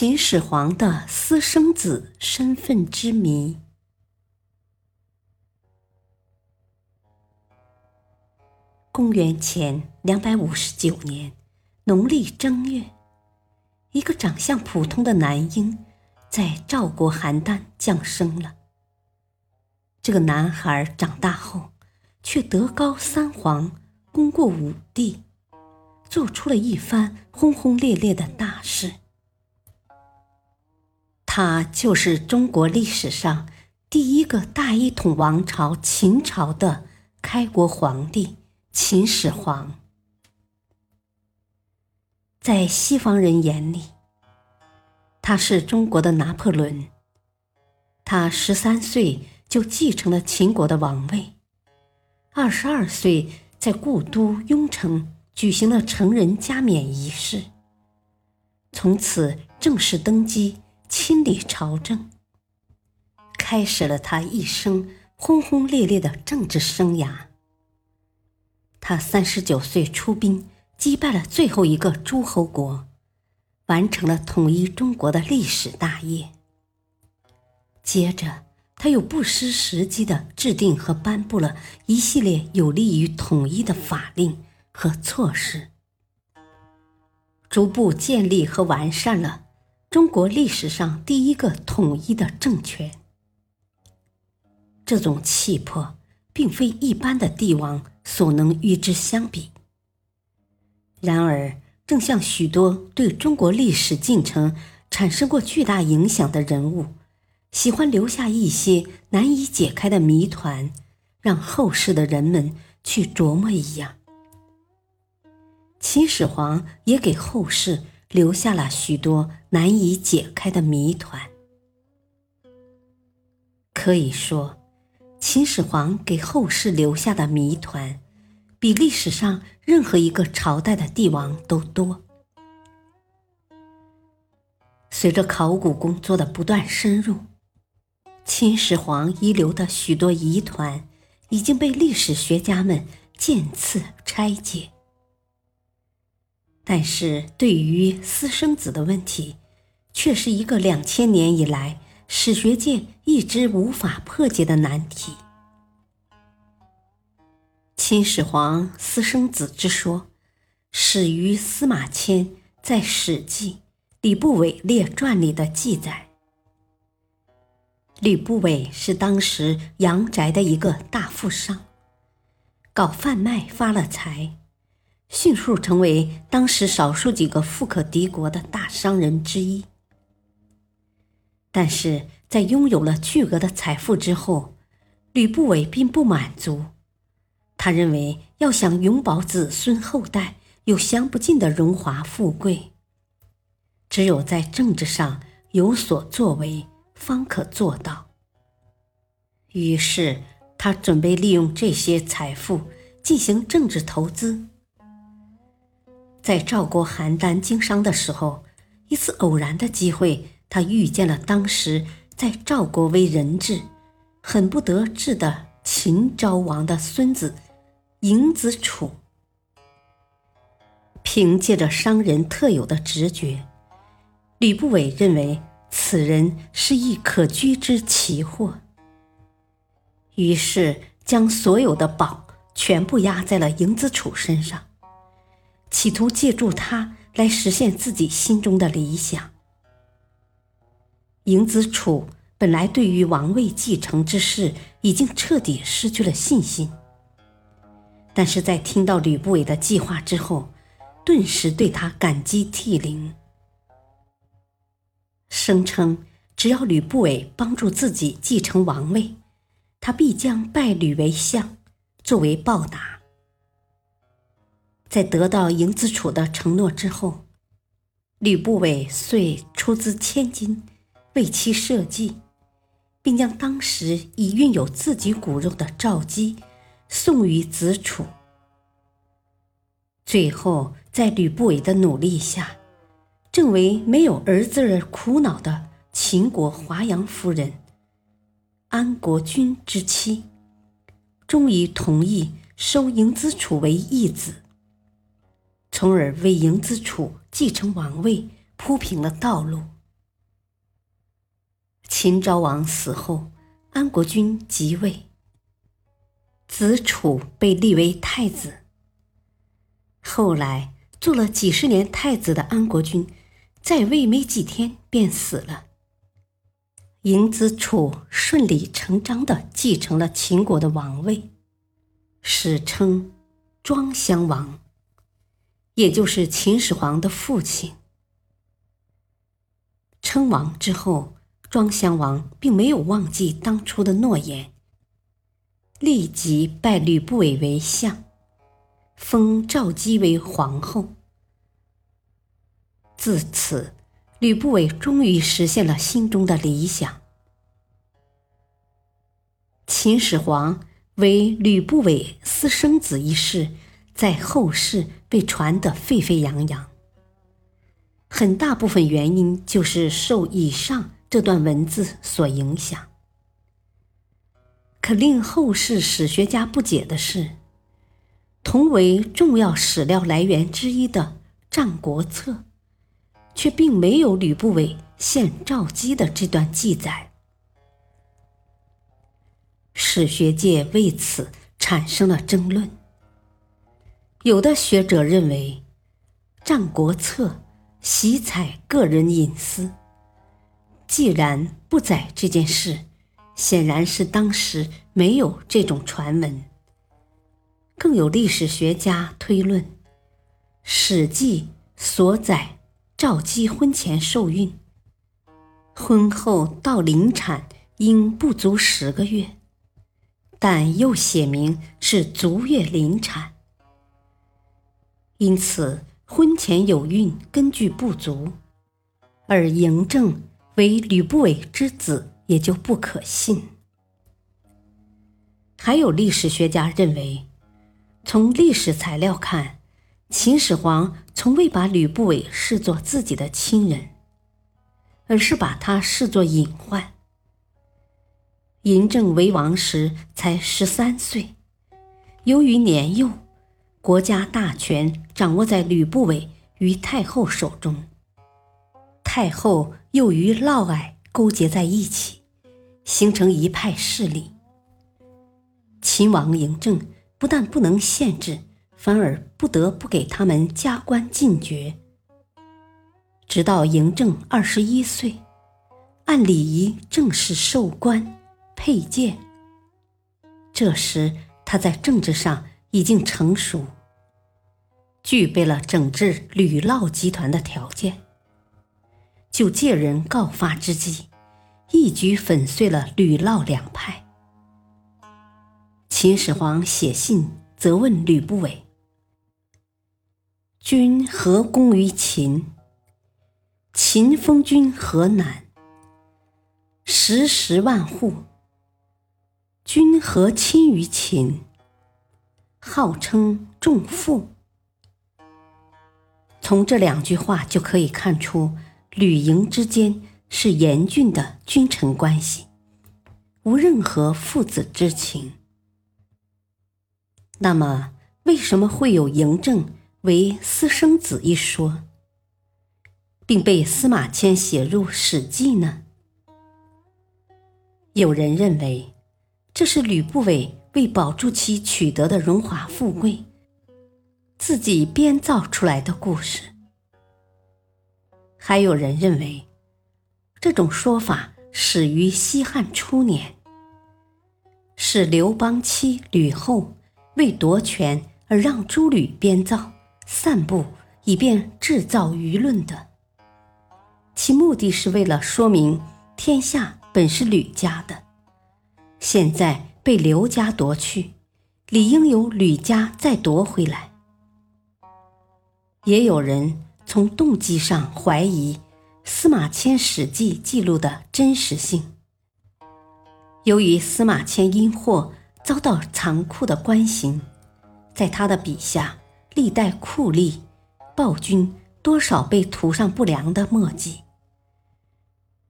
秦始皇的私生子身份之谜。公元前两百五十九年农历正月，一个长相普通的男婴在赵国邯郸降生了。这个男孩长大后，却德高三皇，功过五帝，做出了一番轰轰烈烈的大事。他就是中国历史上第一个大一统王朝秦朝的开国皇帝秦始皇。在西方人眼里，他是中国的拿破仑。他十三岁就继承了秦国的王位，二十二岁在故都雍城举行了成人加冕仪式，从此正式登基。亲理朝政，开始了他一生轰轰烈烈的政治生涯。他三十九岁出兵击败了最后一个诸侯国，完成了统一中国的历史大业。接着，他又不失时机的制定和颁布了一系列有利于统一的法令和措施，逐步建立和完善了。中国历史上第一个统一的政权，这种气魄并非一般的帝王所能与之相比。然而，正像许多对中国历史进程产生过巨大影响的人物，喜欢留下一些难以解开的谜团，让后世的人们去琢磨一样，秦始皇也给后世。留下了许多难以解开的谜团。可以说，秦始皇给后世留下的谜团，比历史上任何一个朝代的帝王都多。随着考古工作的不断深入，秦始皇遗留的许多疑团已经被历史学家们渐次拆解。但是对于私生子的问题，却是一个两千年以来史学界一直无法破解的难题。秦始皇私生子之说，始于司马迁在《史记·吕不韦列传》里的记载。吕不韦是当时阳翟的一个大富商，搞贩卖发了财。迅速成为当时少数几个富可敌国的大商人之一，但是在拥有了巨额的财富之后，吕不韦并不满足。他认为，要想永保子孙后代有享不尽的荣华富贵，只有在政治上有所作为，方可做到。于是，他准备利用这些财富进行政治投资。在赵国邯郸经商的时候，一次偶然的机会，他遇见了当时在赵国为人质、很不得志的秦昭王的孙子嬴子楚。凭借着商人特有的直觉，吕不韦认为此人是一可居之奇货，于是将所有的宝全部压在了嬴子楚身上。企图借助他来实现自己心中的理想。嬴子楚本来对于王位继承之事已经彻底失去了信心，但是在听到吕不韦的计划之后，顿时对他感激涕零，声称只要吕不韦帮助自己继承王位，他必将拜吕为相，作为报答。在得到嬴子楚的承诺之后，吕不韦遂出资千金为其设计，并将当时已孕有自己骨肉的赵姬送于子楚。最后，在吕不韦的努力下，正为没有儿子而苦恼的秦国华阳夫人安国君之妻，终于同意收嬴子楚为义子，从而为嬴子楚继承王位铺平了道路。秦昭王死后，安国君即位，子楚被立为太子。后来做了几十年太子的安国君，在位没几天便死了。嬴子楚顺理成章的继承了秦国的王位，史称庄襄王，也就是秦始皇的父亲。称王之后，庄襄王并没有忘记当初的诺言，立即拜吕不韦为相。封赵姬为皇后。自此，吕不韦终于实现了心中的理想。秦始皇为吕不韦私生子一事，在后世被传得沸沸扬扬。很大部分原因就是受以上这段文字所影响。可令后世史学家不解的是。同为重要史料来源之一的《战国策》，却并没有吕不韦献赵姬的这段记载。史学界为此产生了争论。有的学者认为，《战国策》喜采个人隐私，既然不载这件事，显然是当时没有这种传闻。更有历史学家推论，《史记》所载赵姬婚前受孕，婚后到临产应不足十个月，但又写明是足月临产，因此婚前有孕根据不足，而嬴政为吕不韦之子也就不可信。还有历史学家认为。从历史材料看，秦始皇从未把吕不韦视作自己的亲人，而是把他视作隐患。嬴政为王时才十三岁，由于年幼，国家大权掌握在吕不韦与太后手中，太后又与嫪毐勾结在一起，形成一派势力。秦王嬴政。不但不能限制，反而不得不给他们加官进爵。直到嬴政二十一岁，按礼仪正式授官佩剑。这时他在政治上已经成熟，具备了整治吕嫪集团的条件，就借人告发之机，一举粉碎了吕嫪两派。秦始皇写信责问吕不韦：“君何功于秦？秦封君河南，十十万户。君何亲于秦？号称重父。”从这两句话就可以看出，吕嬴之间是严峻的君臣关系，无任何父子之情。那么，为什么会有嬴政为私生子一说，并被司马迁写入《史记》呢？有人认为，这是吕不韦为保住其取得的荣华富贵，自己编造出来的故事。还有人认为，这种说法始于西汉初年，是刘邦妻吕后。为夺权而让诸吕编造、散布，以便制造舆论的，其目的是为了说明天下本是吕家的，现在被刘家夺去，理应由吕家再夺回来。也有人从动机上怀疑司马迁史记记录的真实性。由于司马迁因祸遭到残酷的官刑，在他的笔下，历代酷吏、暴君多少被涂上不良的墨迹，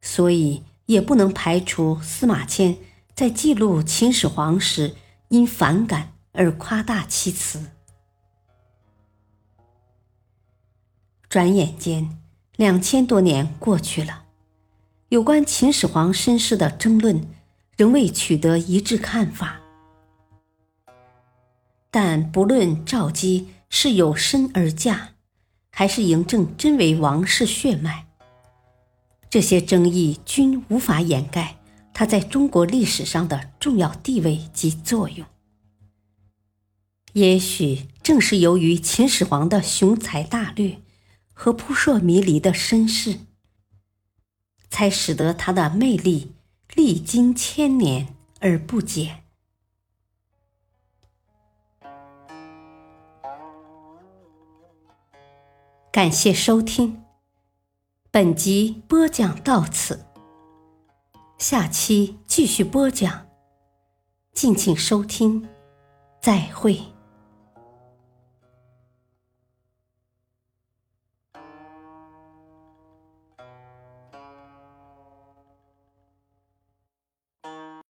所以也不能排除司马迁在记录秦始皇时因反感而夸大其词。转眼间，两千多年过去了，有关秦始皇身世的争论仍未取得一致看法。但不论赵姬是有身而嫁，还是嬴政真为王室血脉，这些争议均无法掩盖他在中国历史上的重要地位及作用。也许正是由于秦始皇的雄才大略。和扑朔迷离的身世，才使得他的魅力历经千年而不减。感谢收听，本集播讲到此，下期继续播讲，敬请收听，再会。